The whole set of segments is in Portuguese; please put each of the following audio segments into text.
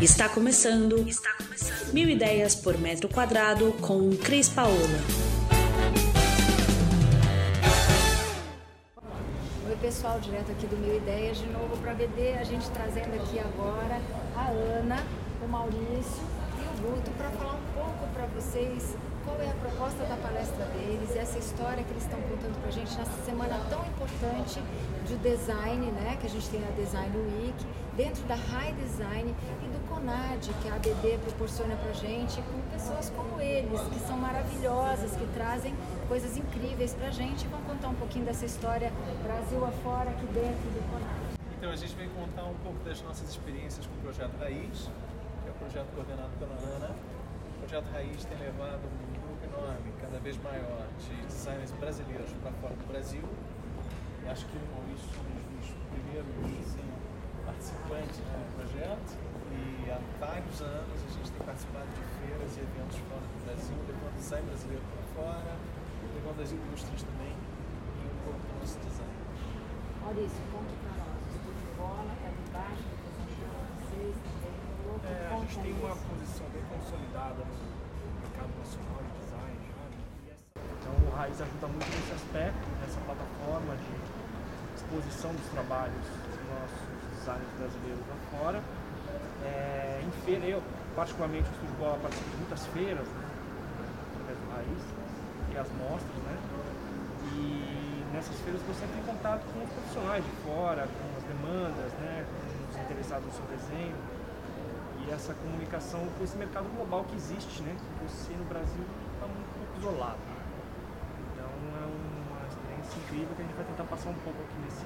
Está começando. Está começando. Mil ideias por metro quadrado com Cris Paola. Oi pessoal, direto aqui do Mil Ideias de novo para VD, a gente trazendo aqui agora a Ana, o Maurício e o Guto para falar um pouco para vocês qual é a proposta da palestra deles, essa história que eles estão contando para a gente nessa semana tão importante de design, né, que a gente tem a Design Week, dentro da High Design e do Que a ABD proporciona para gente, com pessoas como eles, que são maravilhosas, que trazem coisas incríveis para gente e vão contar um pouquinho dessa história Brasil afora, aqui dentro do CONAD. Então, a gente vem contar um pouco das nossas experiências com o Projeto Raiz, que é o projeto coordenado pela Ana. O Projeto Raiz tem levado um grupo enorme, cada vez maior, de designers brasileiros para fora do Brasil. E acho que o Maurício um dos primeiros assim, participantes do projeto. Vários anos a gente tem participado de feiras e eventos fora do Brasil, levando design brasileiro para fora, levando as indústrias também e um pouco do nosso design. Maurício, conta para nós, o de bola está de baixo, representando vocês também. É, a gente tem uma posição bem consolidada no mercado nacional de design? E essa- Então o Raiz ajuda muito nesse aspecto, nessa plataforma de exposição dos trabalhos dos nossos designers brasileiros lá fora. É, em feira, eu particularmente o Bola participo de muitas feiras, né? através do Raiz, e as mostras, né? E nessas feiras você entra em contato com os profissionais de fora, com as demandas, né? com os interessados no seu desenho. E essa comunicação com esse mercado global que existe, né? Que você no Brasil está um pouco isolado. Então é uma experiência incrível que a gente vai tentar passar um pouco aqui nesse.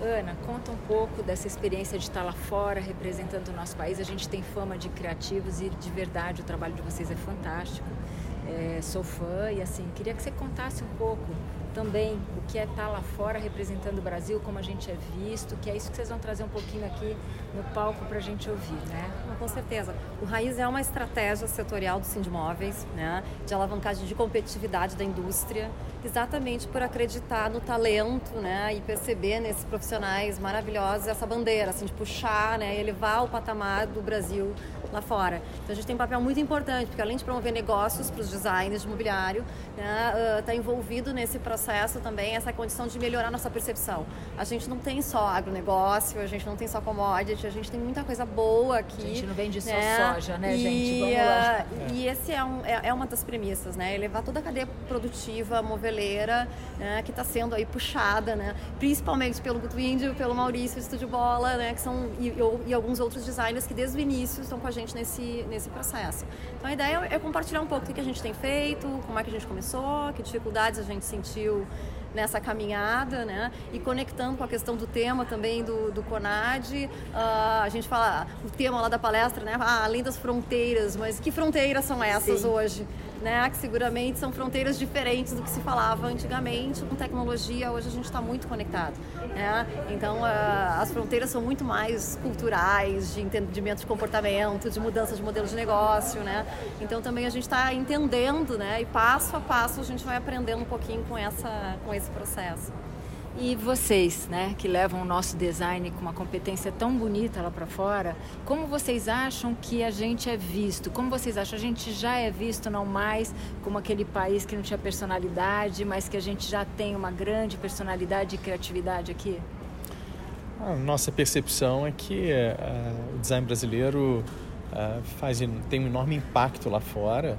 Ana, conta um pouco dessa experiência de estar lá fora representando o nosso país. A gente tem fama de criativos e de verdade o trabalho de vocês é fantástico. É, sou fã e assim, queria que você contasse um pouco também o que é estar lá fora representando o Brasil, como a gente é visto, que é isso que vocês vão trazer um pouquinho aqui no palco para a gente ouvir, né? Com certeza. O Raiz é uma estratégia setorial do Sindimóveis, né, de alavancagem de competitividade da indústria, exatamente por acreditar no talento, né, e perceber nesses profissionais maravilhosos essa bandeira, assim, de puxar, né, elevar o patamar do Brasil lá fora. Então a gente tem um papel muito importante, porque além de promover negócios para os designers de mobiliário, está envolvido nesse processo também essa condição de melhorar nossa percepção. A gente não tem só agronegócio, a gente não tem só commodity, a gente tem muita coisa boa aqui. A gente não vende só né? soja, né, e, gente? Vamos lá. ah, E esse é, um- é- é uma das premissas, né? Elevar toda a cadeia produtiva, moveleira, né? que está sendo aí puxada, né? Principalmente pelo Guto Índio, pelo Maurício, Estúdio Bola, né? Que são, e, e- e alguns outros designers que desde o início estão com a gente nesse, nesse processo. Então a ideia é compartilhar um pouco o que a gente tem feito, como é que a gente começou, que dificuldades a gente sentiu nessa caminhada, né? E conectando com a questão do tema também do, do CONAD, ah, a gente fala o tema lá da palestra, né? Ah, além das fronteiras, mas que fronteiras são essas Sim. hoje? Né? Que seguramente são fronteiras diferentes do que se falava antigamente com tecnologia. Hoje a gente está muito conectado, né? Então ah, as fronteiras são muito mais culturais, de entendimento de comportamento, de mudança de modelo de negócio, né? Então também a gente está entendendo, né? E passo a passo a gente vai aprendendo um pouquinho com essa com esse processo. E vocês, né, que levam o nosso design com uma competência tão bonita lá para fora, como vocês acham que a gente é visto? Como vocês acham? A gente já é visto não mais como aquele país que não tinha personalidade, mas que a gente já tem uma grande personalidade e criatividade aqui? A nossa percepção é que eh, o design brasileiro eh, faz, tem um enorme impacto lá fora.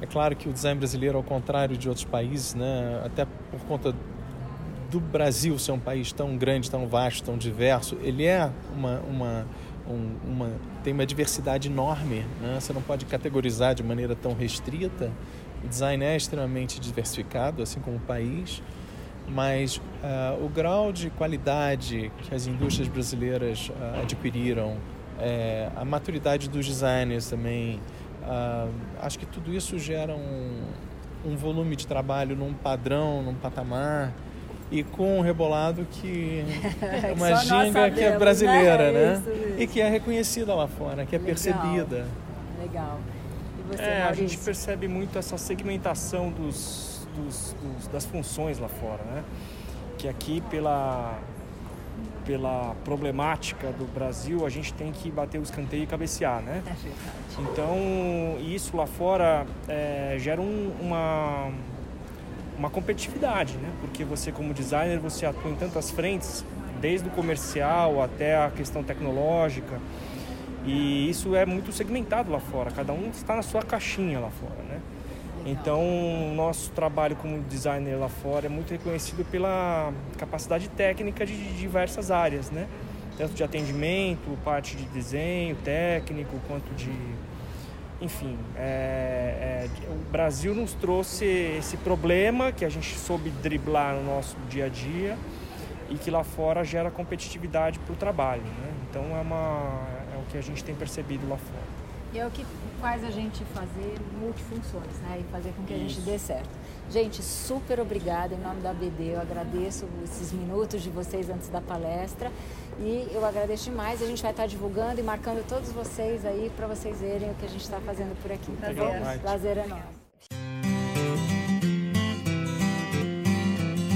É claro que o design brasileiro, ao contrário de outros países, né, até por conta do Brasil ser um país tão grande, tão vasto, tão diverso, ele é uma, uma, um- uma tem uma diversidade enorme. Né? Você não pode categorizar de maneira tão restrita. O design é extremamente diversificado, assim como o país mas ah, o grau de qualidade que as indústrias brasileiras ah, adquiriram, eh, a maturidade dos designers também, ah, acho que tudo isso gera um, um volume de trabalho num padrão, num patamar e com um rebolado que é uma ginga que é sabemos, brasileira, né? né? Isso mesmo. E que é reconhecida lá fora, que é Legal. percebida. Legal. E você, É, a gente percebe muito essa segmentação dos, dos- dos- das funções lá fora, né? Que aqui pela pela problemática do Brasil, a gente tem que bater o escanteio e cabecear, né? Então, isso lá fora é, gera um, uma, uma competitividade, né? Porque você, como designer, você atua em tantas frentes, desde o comercial até a questão tecnológica, e isso é muito segmentado lá fora, cada um está na sua caixinha lá fora, né? Então, nosso trabalho como designer lá fora é muito reconhecido pela capacidade técnica de diversas áreas, né? Tanto de atendimento, parte de desenho técnico, quanto de. Enfim, é, é, o Brasil nos trouxe esse problema que a gente soube driblar no nosso dia a dia e que lá fora gera competitividade para o trabalho. Né? Então, é, uma, é o que a gente tem percebido lá fora. E é o que faz a gente fazer multifunções, né? E fazer com que a gente dê certo. Gente, super obrigada em nome da BD. Eu agradeço esses minutos de vocês antes da palestra. E eu agradeço demais. A gente vai estar divulgando e marcando todos vocês aí para vocês verem o que a gente está fazendo por aqui. Tá Prazer. Prazer é nosso.